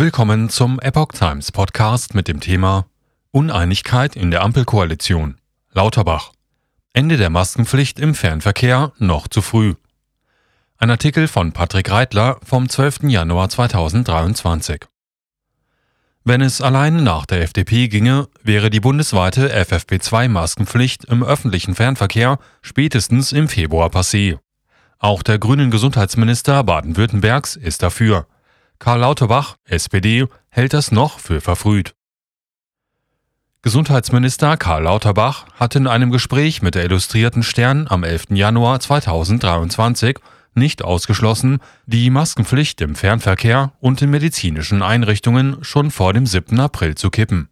Willkommen zum Epoch Times Podcast mit dem Thema Uneinigkeit in der Ampelkoalition. Lauterbach. Ende der Maskenpflicht im Fernverkehr noch zu früh. Ein Artikel von Patrick Reitler vom 12. Januar 2023. Wenn es allein nach der FDP ginge, wäre die bundesweite FFP2-Maskenpflicht im öffentlichen Fernverkehr spätestens im Februar passé. Auch der grünen Gesundheitsminister Baden-Württembergs ist dafür. Karl Lauterbach, SPD, hält das noch für verfrüht. Gesundheitsminister Karl Lauterbach hat in einem Gespräch mit der Illustrierten Stern am 11. Januar 2023 nicht ausgeschlossen, die Maskenpflicht im Fernverkehr und in medizinischen Einrichtungen schon vor dem 7. April zu kippen.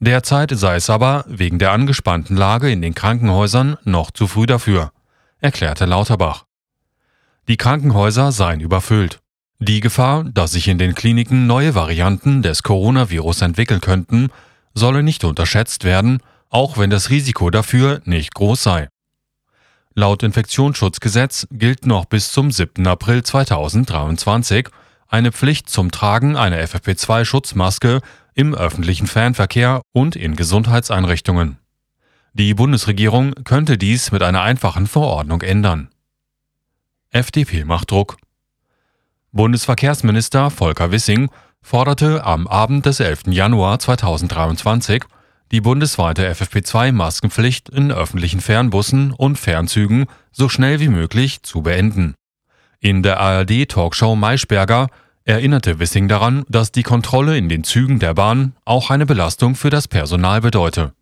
Derzeit sei es aber wegen der angespannten Lage in den Krankenhäusern noch zu früh dafür, erklärte Lauterbach. Die Krankenhäuser seien überfüllt. Die Gefahr, dass sich in den Kliniken neue Varianten des Coronavirus entwickeln könnten, solle nicht unterschätzt werden, auch wenn das Risiko dafür nicht groß sei. Laut Infektionsschutzgesetz gilt noch bis zum 7. April 2023 eine Pflicht zum Tragen einer FFP2-Schutzmaske im öffentlichen Fernverkehr und in Gesundheitseinrichtungen. Die Bundesregierung könnte dies mit einer einfachen Verordnung ändern. FDP macht Druck. Bundesverkehrsminister Volker Wissing forderte am Abend des 11. Januar 2023 die bundesweite FFP2-Maskenpflicht in öffentlichen Fernbussen und Fernzügen so schnell wie möglich zu beenden. In der ARD-Talkshow Maischberger erinnerte Wissing daran, dass die Kontrolle in den Zügen der Bahn auch eine Belastung für das Personal bedeute.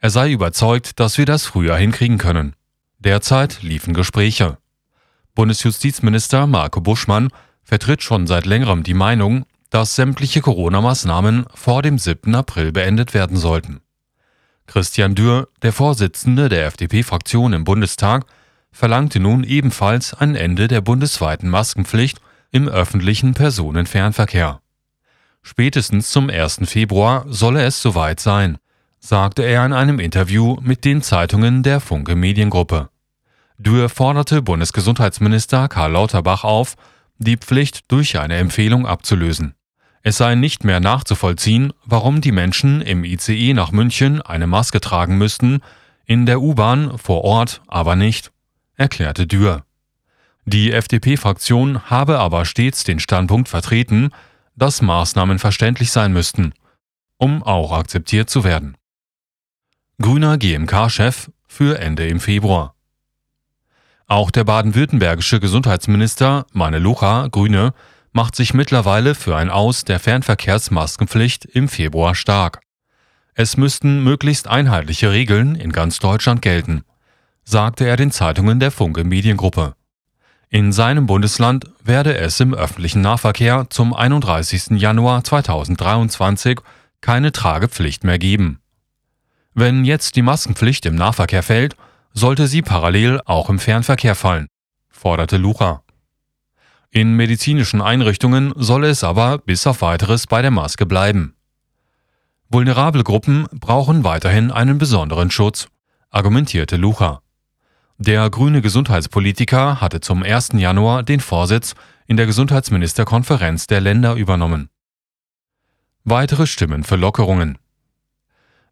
Er sei überzeugt, dass wir das früher hinkriegen können. Derzeit liefen Gespräche. Bundesjustizminister Marco Buschmann vertritt schon seit längerem die Meinung, dass sämtliche Corona-Maßnahmen vor dem 7. April beendet werden sollten. Christian Dürr, der Vorsitzende der FDP-Fraktion im Bundestag, verlangte nun ebenfalls ein Ende der bundesweiten Maskenpflicht im öffentlichen Personenfernverkehr. Spätestens zum 1. Februar solle es soweit sein, sagte er in einem Interview mit den Zeitungen der Funke Mediengruppe. Dürr forderte Bundesgesundheitsminister Karl Lauterbach auf, die Pflicht durch eine Empfehlung abzulösen. Es sei nicht mehr nachzuvollziehen, warum die Menschen im ICE nach München eine Maske tragen müssten, in der U-Bahn vor Ort aber nicht, erklärte Dürr. Die FDP-Fraktion habe aber stets den Standpunkt vertreten, dass Maßnahmen verständlich sein müssten, um auch akzeptiert zu werden. Grüner GMK-Chef für Ende im Februar. Auch der baden-württembergische Gesundheitsminister Manelucha, Grüne, macht sich mittlerweile für ein Aus der Fernverkehrsmaskenpflicht im Februar stark. Es müssten möglichst einheitliche Regeln in ganz Deutschland gelten, sagte er den Zeitungen der Funke Mediengruppe. In seinem Bundesland werde es im öffentlichen Nahverkehr zum 31. Januar 2023 keine Tragepflicht mehr geben. Wenn jetzt die Maskenpflicht im Nahverkehr fällt, sollte sie parallel auch im Fernverkehr fallen, forderte Lucha. In medizinischen Einrichtungen solle es aber bis auf weiteres bei der Maske bleiben. Vulnerable Gruppen brauchen weiterhin einen besonderen Schutz, argumentierte Lucha. Der grüne Gesundheitspolitiker hatte zum 1. Januar den Vorsitz in der Gesundheitsministerkonferenz der Länder übernommen. Weitere Stimmen für Lockerungen.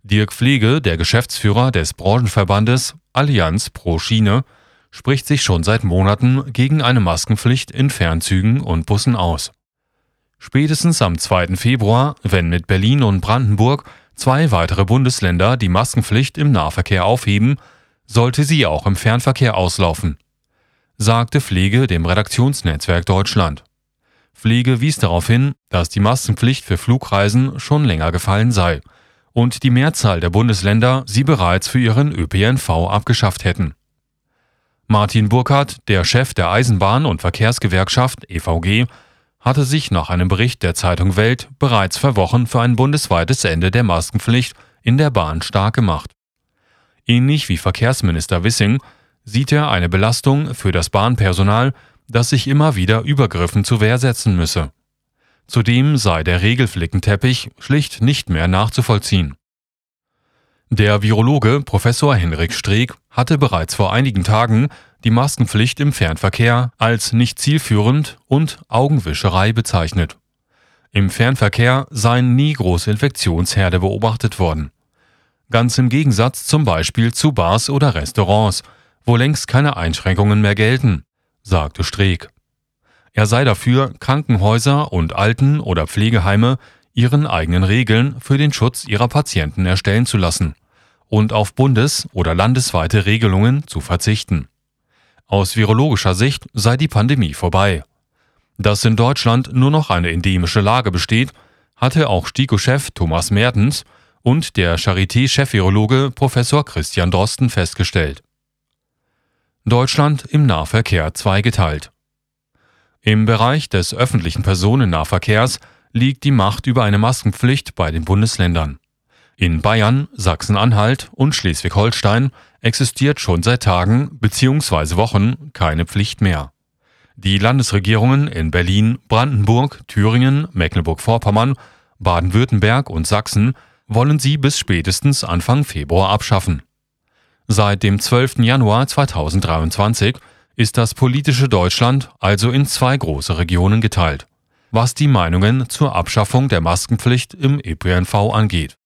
Dirk Pflege, der Geschäftsführer des Branchenverbandes Allianz pro Schiene, spricht sich schon seit Monaten gegen eine Maskenpflicht in Fernzügen und Bussen aus. Spätestens am 2. Februar, wenn mit Berlin und Brandenburg zwei weitere Bundesländer die Maskenpflicht im Nahverkehr aufheben, sollte sie auch im Fernverkehr auslaufen, sagte Pflege dem Redaktionsnetzwerk Deutschland. Pflege wies darauf hin, dass die Maskenpflicht für Flugreisen schon länger gefallen sei und die Mehrzahl der Bundesländer sie bereits für ihren ÖPNV abgeschafft hätten. Martin Burkhardt, der Chef der Eisenbahn- und Verkehrsgewerkschaft EVG, hatte sich nach einem Bericht der Zeitung Welt bereits vor Wochen für ein bundesweites Ende der Maskenpflicht in der Bahn stark gemacht. Ähnlich wie Verkehrsminister Wissing sieht er eine Belastung für das Bahnpersonal, das sich immer wieder Übergriffen zu Wehr setzen müsse. Zudem sei der Regelflickenteppich schlicht nicht mehr nachzuvollziehen. Der Virologe Professor Henrik Streeck hatte bereits vor einigen Tagen die Maskenpflicht im Fernverkehr als nicht zielführend und Augenwischerei bezeichnet. Im Fernverkehr seien nie große Infektionsherde beobachtet worden. Ganz im Gegensatz zum Beispiel zu Bars oder Restaurants, wo längst keine Einschränkungen mehr gelten, sagte Streeck. Er sei dafür, Krankenhäuser und Alten- oder Pflegeheime ihren eigenen Regeln für den Schutz ihrer Patienten erstellen zu lassen und auf bundes- oder landesweite Regelungen zu verzichten. Aus virologischer Sicht sei die Pandemie vorbei. Dass in Deutschland nur noch eine endemische Lage besteht, hatte auch STIKO-Chef Thomas Mertens und der Charité-Chefvirologe Professor Christian Drosten festgestellt. Deutschland im Nahverkehr zweigeteilt. Im Bereich des öffentlichen Personennahverkehrs liegt die Macht über eine Maskenpflicht bei den Bundesländern. In Bayern, Sachsen-Anhalt und Schleswig-Holstein existiert schon seit Tagen bzw. Wochen keine Pflicht mehr. Die Landesregierungen in Berlin, Brandenburg, Thüringen, Mecklenburg-Vorpommern, Baden-Württemberg und Sachsen wollen sie bis spätestens Anfang Februar abschaffen. Seit dem 12. Januar 2023 ist das politische Deutschland also in zwei große Regionen geteilt, was die Meinungen zur Abschaffung der Maskenpflicht im ÖPNV angeht.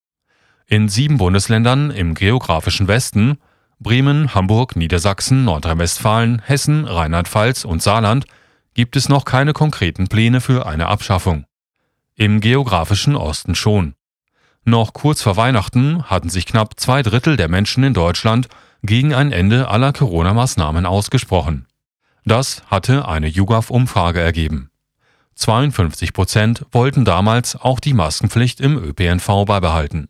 In sieben Bundesländern im geografischen Westen Bremen, Hamburg, Niedersachsen, Nordrhein-Westfalen, Hessen, Rheinland-Pfalz und Saarland gibt es noch keine konkreten Pläne für eine Abschaffung. Im geografischen Osten schon. Noch kurz vor Weihnachten hatten sich knapp zwei Drittel der Menschen in Deutschland gegen ein Ende aller Corona-Maßnahmen ausgesprochen. Das hatte eine YouGov-Umfrage ergeben. 52 Prozent wollten damals auch die Maskenpflicht im ÖPNV beibehalten.